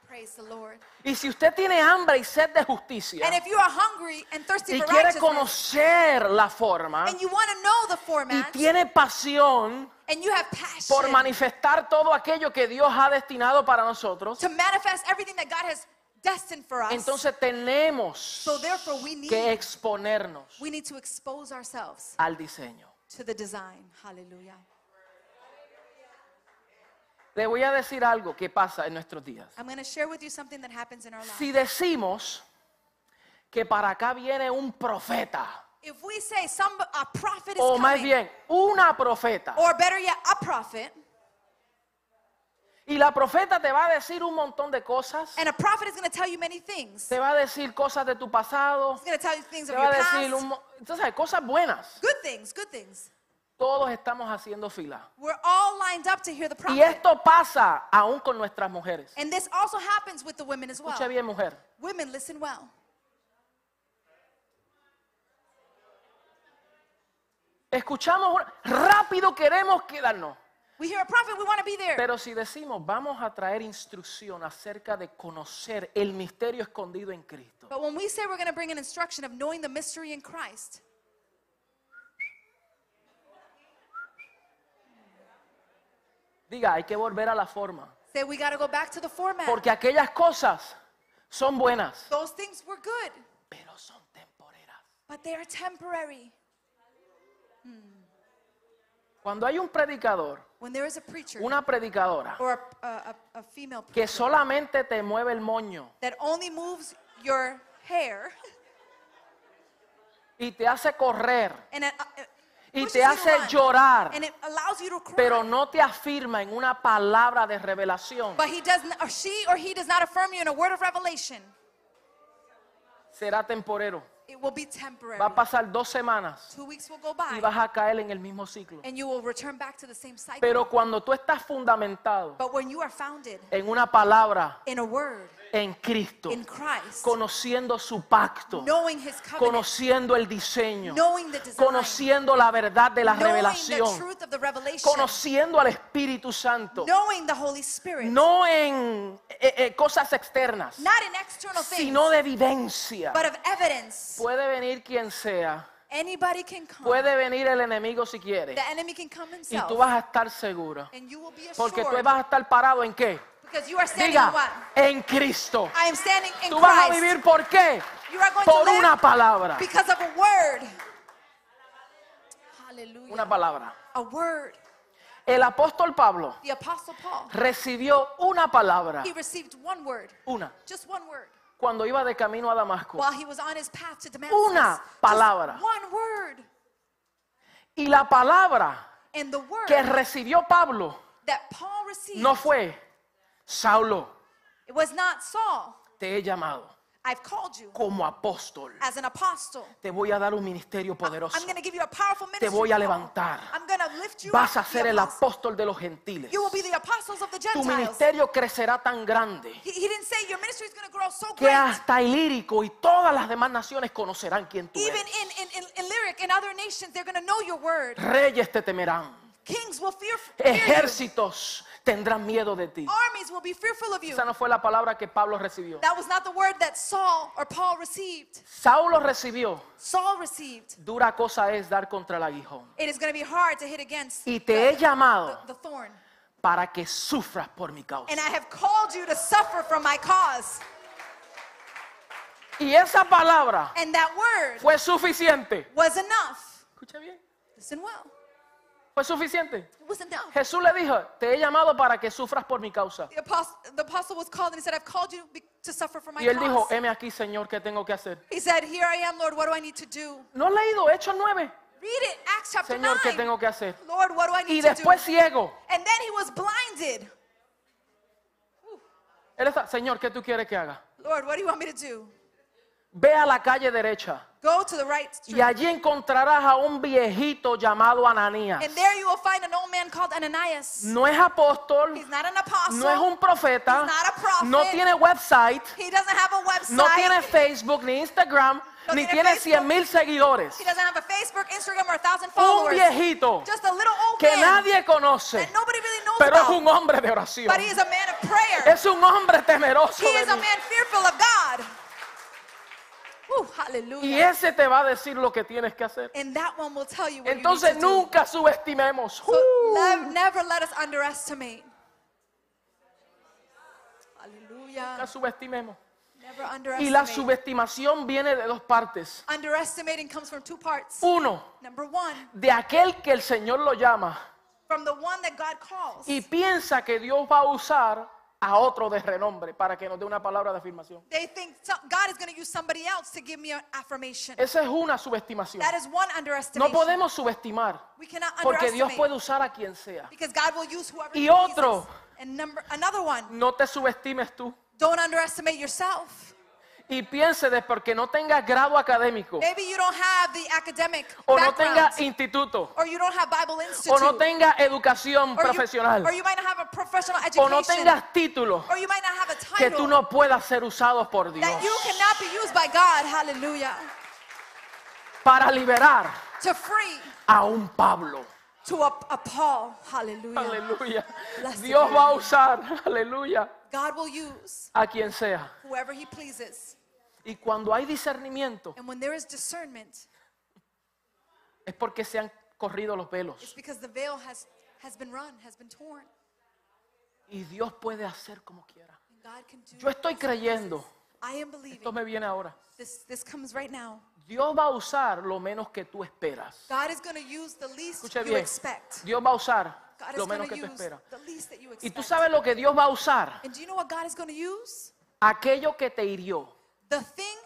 Praise the Lord. Y si usted tiene hambre y sed de justicia And if you are hungry and thirsty y for quiere conocer la forma and you want to know the y format tiene pasión and you have por passion manifestar todo aquello que Dios ha destinado para nosotros, to manifest everything that God has destined for us, entonces tenemos so therefore we need que exponernos we need to expose ourselves al diseño. to the design. Hallelujah. Le voy a decir algo que pasa en nuestros días. I'm going to share with you something that happens in our lives. Si decimos que para acá viene un profeta, If we say some a prophet is o más coming, bien una profeta, or better yet, a prophet, y la profeta te va a decir un montón de cosas, and a prophet is going to tell you many things. te va a decir cosas de tu pasado, He's going to tell you things te of va your a decir past. un, mo- entonces, cosas buenas. Good things, good things. Todos estamos haciendo fila. We're all lined up to hear the Y prophet. esto pasa aún con nuestras mujeres. And this also happens with the women as well. Escuche bien, mujer. Women, listen well. Escuchamos, rápido queremos quedarnos. We hear a prophet, we want to be there. Pero si decimos, vamos a traer instrucción acerca de conocer el misterio escondido en Cristo. But when we say we're going to bring an instruction of knowing the mystery in Christ, Diga, hay que volver a la forma. say we got to go back to the format. Porque aquellas cosas son buenas, Those things were good, pero son temporeras. but they are temporary. Cuando hay un predicador, una predicadora, que solamente te mueve el moño that only moves your hair y te hace correr uh, y te hace llorar, and it allows you to cry. pero no te afirma en una palabra de revelación, but he does not, or she or he does not affirm you in a word of revelation. será temporero. It will be temporary. Va a pasar dos semanas Two weeks will go y by, vas a caer en el mismo ciclo. and you will return back to the same cycle. Pero cuando tú estás fundamentado but when you are founded en una palabra in a word en Cristo, in Christ, conociendo su pacto, knowing His covenant, conociendo el diseño, knowing the design, conociendo la verdad de la revelación, truth of the revelation, conociendo al Espíritu Santo, knowing the Holy Spirit, no en eh, eh, cosas externas, not in external things, sino de vivencia. but of evidence. Puede venir quien sea, Anybody can come. puede venir el enemigo si quiere, the enemy can come y himself, tú vas a estar seguro, and you will be porque tú vas a estar parado en qué? Because you are Diga, what? en Cristo. I am standing in Tú vas a vivir por qué? You are going Por to live una palabra. because of a word. Hallelujah. Una palabra. A word. El apóstol Pablo The apostle Paul, recibió una palabra, he received one word, una, just one word, cuando iba de camino a Damasco. while he was on his path to Damascus. Una palabra. Just one word. Y la palabra And the word que recibió Pablo that Paul received, no fue, Saulo, it was not Saul. te he llamado I've called you como apóstol. as an apostle. Te voy a dar un ministerio poderoso. I'm give you a powerful Te ministry. voy a levantar. I'm lift you Vas a ser el apóstol de los gentiles. You will be the apostles of the Tu ministerio crecerá tan grande He, he didn't say your ministry is grow so que great. hasta Ilírico y todas las demás naciones conocerán quién tú Even eres. in, in, in, in lyric and other nations, they're know your word. Reyes te temerán. Kings will fear, fear you. Ejércitos tendrán miedo de ti. Armies will be fearful of you. Esa no fue la palabra que Pablo recibió. That was not the word that Saul or Paul received. Saulo recibió. Saul received. Dura cosa es dar contra el aguijón. It is going to be hard to hit against Y te he llamado the, the thorn. para que sufras por mi causa. and I have called you to suffer from my cause. Y esa palabra And that word fue suficiente. was enough. Escucha bien. Listen well. Fue suficiente. Jesús le dijo, te he llamado para que sufras por mi causa. The apostle, the apostle was called and he said, I've called you be- to suffer for my Y él dijo, cause. heme aquí, Señor, ¿qué tengo que hacer? He said, Here I am, Lord, what do I need to do? ¿No has leído Hechos 9? Read it, Acts chapter Señor, ¿qué 9. tengo que hacer? Lord, what do I Y need to do? después ciego. And then he was blinded. Él está, Señor, ¿qué tú quieres que haga? Lord, what do you want me to do? Ve a la calle derecha Go to the right y street. allí encontrarás a un viejito llamado Ananías. And there you will find an old man called Ananias. No es apóstol, He's not an apostle. no es un profeta, He's not a prophet. no tiene website, He doesn't have a website. no tiene Facebook ni Instagram, No ni tiene tiene Facebook. 100 mil seguidores. He doesn't have a Facebook, Instagram, or a thousand Un followers. viejito Just a little old que nadie conoce, that nobody really knows pero es un hombre de oración. But he is a man of prayer. Es un hombre temeroso He de is a man fearful of God. Y hallelujah. ese te va a decir lo que tienes que hacer. And that one will tell you what Entonces you need to do. nunca subestimemos. So Uh. never let us underestimate. Hallelujah. Nunca subestimemos. Never Y la underestimate. subestimación viene de dos partes. Underestimating comes from two parts. Uno, Number one, de aquel que el Señor lo llama from the one that God calls. y piensa que Dios va a usar a otro de renombre para que nos dé una palabra de afirmación. They think so- God is going to use somebody else to give me an affirmation. Esa es una subestimación. That is one No underestimation. podemos subestimar We cannot porque Dios underestimate puede usar a quien sea. because God will use whoever Y he pleases. otro. And number another one, No te subestimes tú don't underestimate yourself. Y piense de porque no tengas grado académico Maybe you don't have the academic o no tengas instituto or you don't have Bible Institute, o no tengas educación or, you, profesional or you might not have a professional o education, no tengas título or you might not have a que title tú no puedas ser usado por Dios that you cannot be used by God. Hallelujah. para liberar To free a un Pablo. to a, a Paul. Hallelujah. Aleluya. Dios va a usar, aleluya, God will use a quien sea. whoever he pleases. Y cuando hay discernimiento And when there is discernment, es porque se han corrido los it's velos. because the veil has, has been run, has been torn. Y Dios puede hacer como quiera. And God can do Yo estoy creyendo. I am esto believing. me viene ahora. This, this comes right now. Dios va a usar lo menos que tú esperas. God is going to use the least Escucha you bien. expect. Dios va a usar God lo going menos to que tú use esperas. the least that you Y tú sabes lo que Dios va a usar. And do you know what God is going to use? Aquello que te hirió, The thing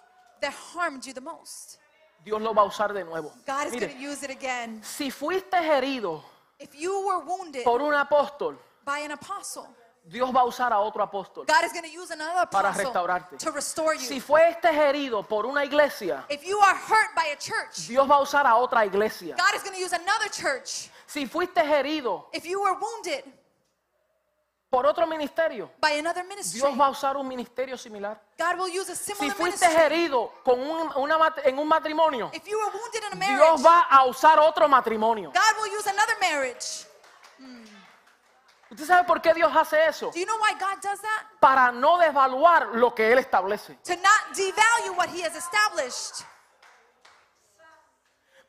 that harmed you the most. Dios lo va a usar de nuevo. God is Mire, going to use it again. si fuiste herido If you were wounded por un apóstol, by an apostle, Dios va a usar a otro apóstol. God is going to use another Para apostle restaurarte. to restore you. Si fuiste herido por una iglesia, If you are hurt by a church, Dios va a usar a otra iglesia. God is going to use another church. Si fuiste herido If you were wounded por otro ministerio, by another ministry, Dios va a usar un ministerio similar. God will use a Si similar fuiste ministry. herido con un- una en un matrimonio, If you were wounded in a marriage, Dios va a usar otro matrimonio. God will use another marriage. ¿Usted sabe por qué Dios hace eso? Do you know why God does that? Para no devaluar lo que Él establece. To not devalue what He has established.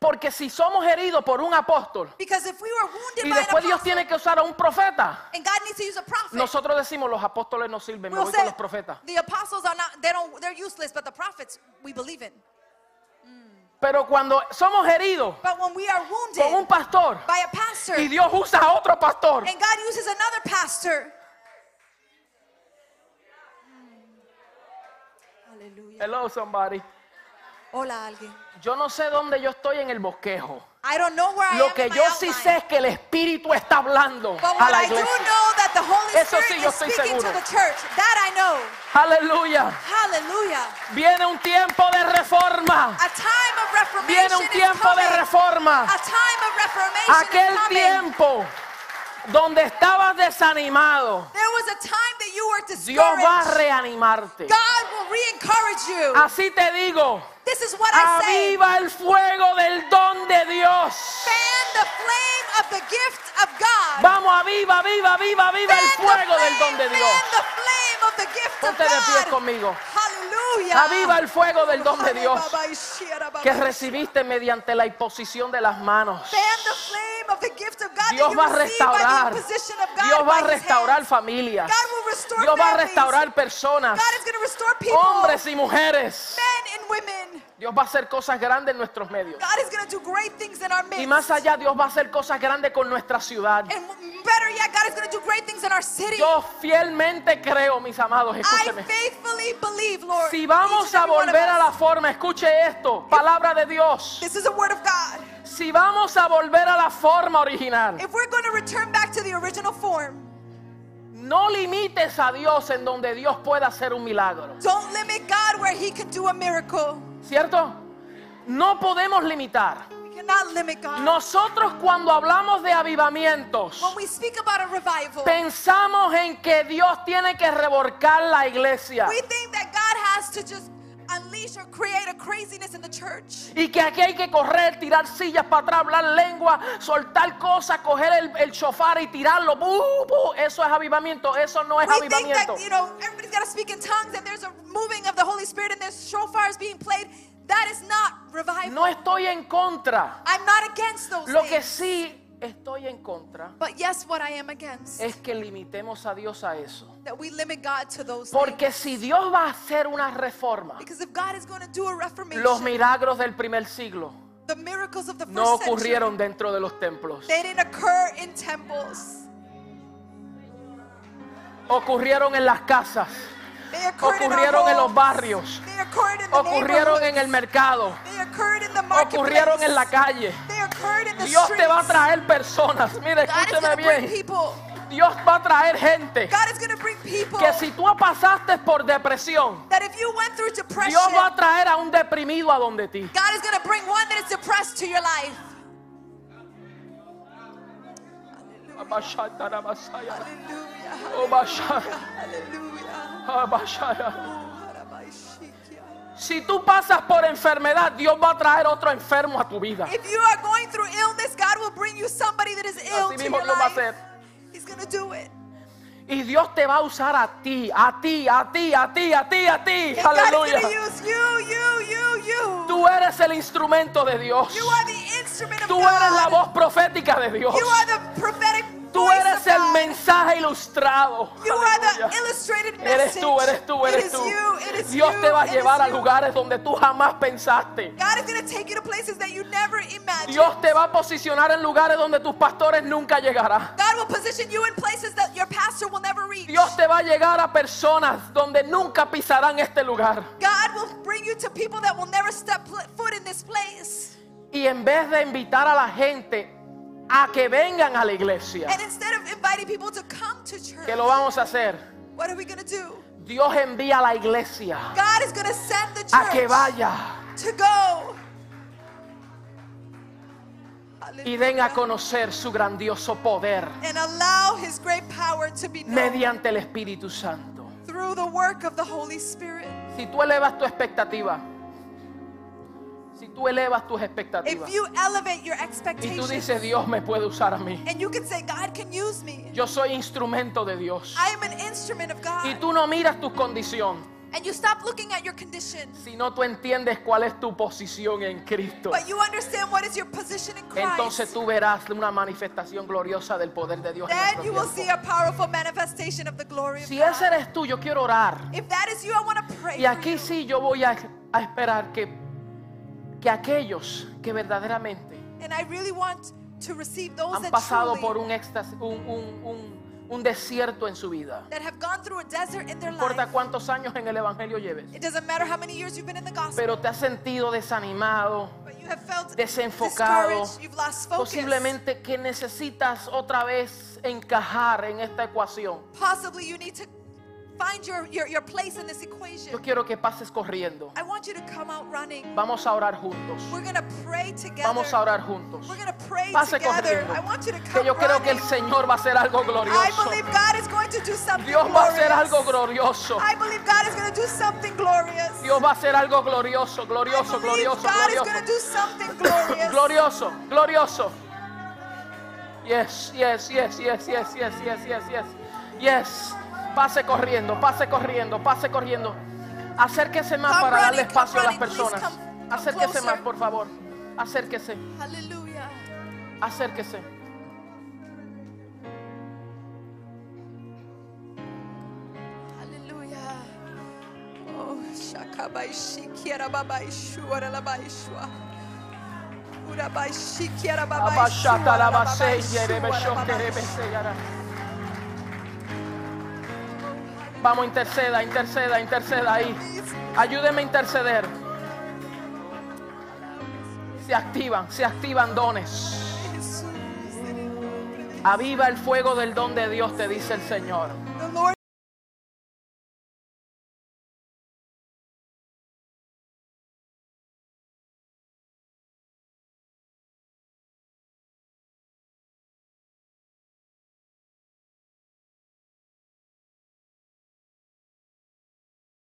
Porque si somos heridos por un apóstol Because if we were wounded y by an después Dios apostle, tiene que usar a un profeta, and God needs to use a prophet, nosotros decimos los apóstoles no sirven, me we'll voy say con los profetas. the apostles are not, they don't, they're useless, but the prophets we believe in. Pero cuando somos heridos But when we are con un wounded pastor by a pastor, y Dios usa a otro pastor, and God uses another pastor, Hallelujah. hello somebody, Hola alguien. yo no sé dónde yo estoy en el bosquejo. I don't know where I Lo am que in my yo sí outline, sé es que el Espíritu está hablando But a what la I do iglesia. know that the Holy Eso Spirit sí, yo is estoy speaking to seguro. the church. That I know. Aleluya. Hallelujah. Viene un tiempo de reforma. A time of reformation Viene un is tiempo de coming. reforma. A time of reformation Aquel coming. tiempo donde estabas desanimado, There was a time that you were Dios va a reanimarte. God will re-encourage you. Así te digo, This is what I say. aviva el fuego del don de Dios. Fan the flame of the gift of God. Vamos, aviva, aviva, aviva, aviva el fuego del don de Dios. Fan the flame of the gift of Ponte de pie God. conmigo. Hallelujah. Aviva el fuego del don de Dios que recibiste mediante la imposición de las manos. Dios va a restaurar. Dios va a restaurar familias. Dios va a restaurar personas, hombres y mujeres. Dios va a hacer cosas grandes en nuestros medios. God is going to do great things in our midst. Y más allá, Dios va a hacer cosas grandes con nuestra ciudad. And better yet, God is going to do great things in our city. Yo fielmente creo, mis amados, I escúcheme. faithfully believe, Lord. Si vamos a volver a la forma, escuche esto, palabra de Dios. This is a word of God. Si vamos a volver a la forma original, If we're going to return back to the original form, no limites a Dios en donde Dios pueda hacer un milagro. don't limit God where He can do a miracle. ¿Cierto? No podemos limitar. Nosotros cuando hablamos de avivamientos, revival, pensamos en que Dios tiene que revolcar la iglesia y que aquí hay que correr, tirar sillas para atrás, hablar lengua, soltar cosas, coger el, el chofar y tirarlo. Eso es avivamiento, eso no es We avivamiento. that, you know, got to speak in tongues and there's a moving of the Holy Spirit and there's shofars being played. That is not revival. No estoy en contra. I'm not against those Lo que things. sí estoy en contra But yes, what I am against, es que limitemos a Dios a eso. that we limit God to those Porque things. si Dios va a hacer una reforma, Because if God is going to do a reformation, los milagros del primer siglo the miracles of the first no century, ocurrieron dentro de los templos. they didn't occur in temples. Ocurrieron en las casas, ocurrieron en los barrios, ocurrieron en el mercado, ocurrieron en la calle. Dios te va a traer personas. Is escúcheme bien. Dios va a traer gente que si tú pasaste por depresión, Dios va a traer a un deprimido a donde ti. God is going to bring one that is depressed to your life. Si tú pasas por enfermedad, Dios va a traer otro enfermo a tu vida. If you are going through illness, God will bring you somebody that is ill Así to mismo your lo va a life. hacer. He's going to do it. Y Dios te va a usar a ti, a ti, a ti, a ti, a ti, a ti. Aleluya. Tú eres el instrumento de Dios. You are the instrument of Tú God. eres la voz profética de Dios. You are the mensaje ilustrado. You are the illustrated Eres message. tú, eres tú, It eres is tú. you, it is Dios te va a llevar a lugares donde tú jamás pensaste. God is going to take you to places that you never imagined. Dios te va a posicionar en lugares donde tus pastores nunca llegarán. God will position you in places that your pastor will never reach. Dios te va a llegar a personas donde nunca pisarán este lugar. God will bring you to people that will never step pl- foot in this place. Y en vez de invitar a la gente a que vengan a la iglesia, And instead of inviting people to come to church, que lo vamos a hacer, what are we going to do? Dios envía a la iglesia God is going to send the a que church vaya to go. y den a conocer su grandioso poder And allow his great power to be known mediante el Espíritu Santo. through the work of the Holy Spirit. Si tú elevas tu expectativa, si tú elevas tus expectativas If you elevate your y tú expectations dices Dios me puede usar a mí, and you can say, God can use me. yo soy instrumento de Dios. I am an instrument of God. Y tú no miras tu condición, And you stop looking at your condition, sino tú entiendes cuál es tu posición en Cristo. but you understand what is your position in Christ. Entonces tú verás una manifestación gloriosa del poder de Dios. en then nuestro you will tiempo. see a powerful manifestation of the glory of Si God. ese eres tú, yo quiero orar. If that is you, I want to pray Y for aquí you. sí yo voy a, a esperar que, que aquellos que verdaderamente And I really want to receive those han that pasado truly, por un éxtasis, un, un- un- un desierto en su vida. that have gone through a desert in their No importa life. cuántos años en el Evangelio lleves, It doesn't matter how many years you've been in the gospel, pero te has sentido desanimado, but you have felt desenfocado, discouraged, you've lost focus. posiblemente que necesitas otra vez encajar en esta ecuación. Possibly you need to Find your, your, your place in this equation. Yo quiero que pases corriendo. I want you to come out running. Vamos a orar juntos. We're to pray together. Vamos a orar juntos. We're to pray Pase together. corriendo. I want you to Que come yo creo que el running. Señor va a hacer algo I glorioso. believe God is going to do something Dios va a hacer algo glorioso. I believe God is going to do something glorious. Dios va a hacer algo glorioso, I glorioso, believe glorioso, God is glorioso. going to do something glorious. Glorioso, glorioso. Yes, yes, yes, yes, yes, yes, yes, yes, yes. Yes. Pase corriendo, pase corriendo, pase corriendo. Acérquese más come para running, darle espacio running, a las personas. Come, come Acérquese closer. más, por favor. Acérquese. Aleluya. Acérquese. Aleluya. Oh, shakabaishikiera babaishura la baishua. Urabaishikiera babaishura la baishua. Vamos, interceda, interceda, interceda ahí. Ayúdeme a interceder. Se activan, se activan dones. Aviva el fuego del don de Dios, te dice el Señor.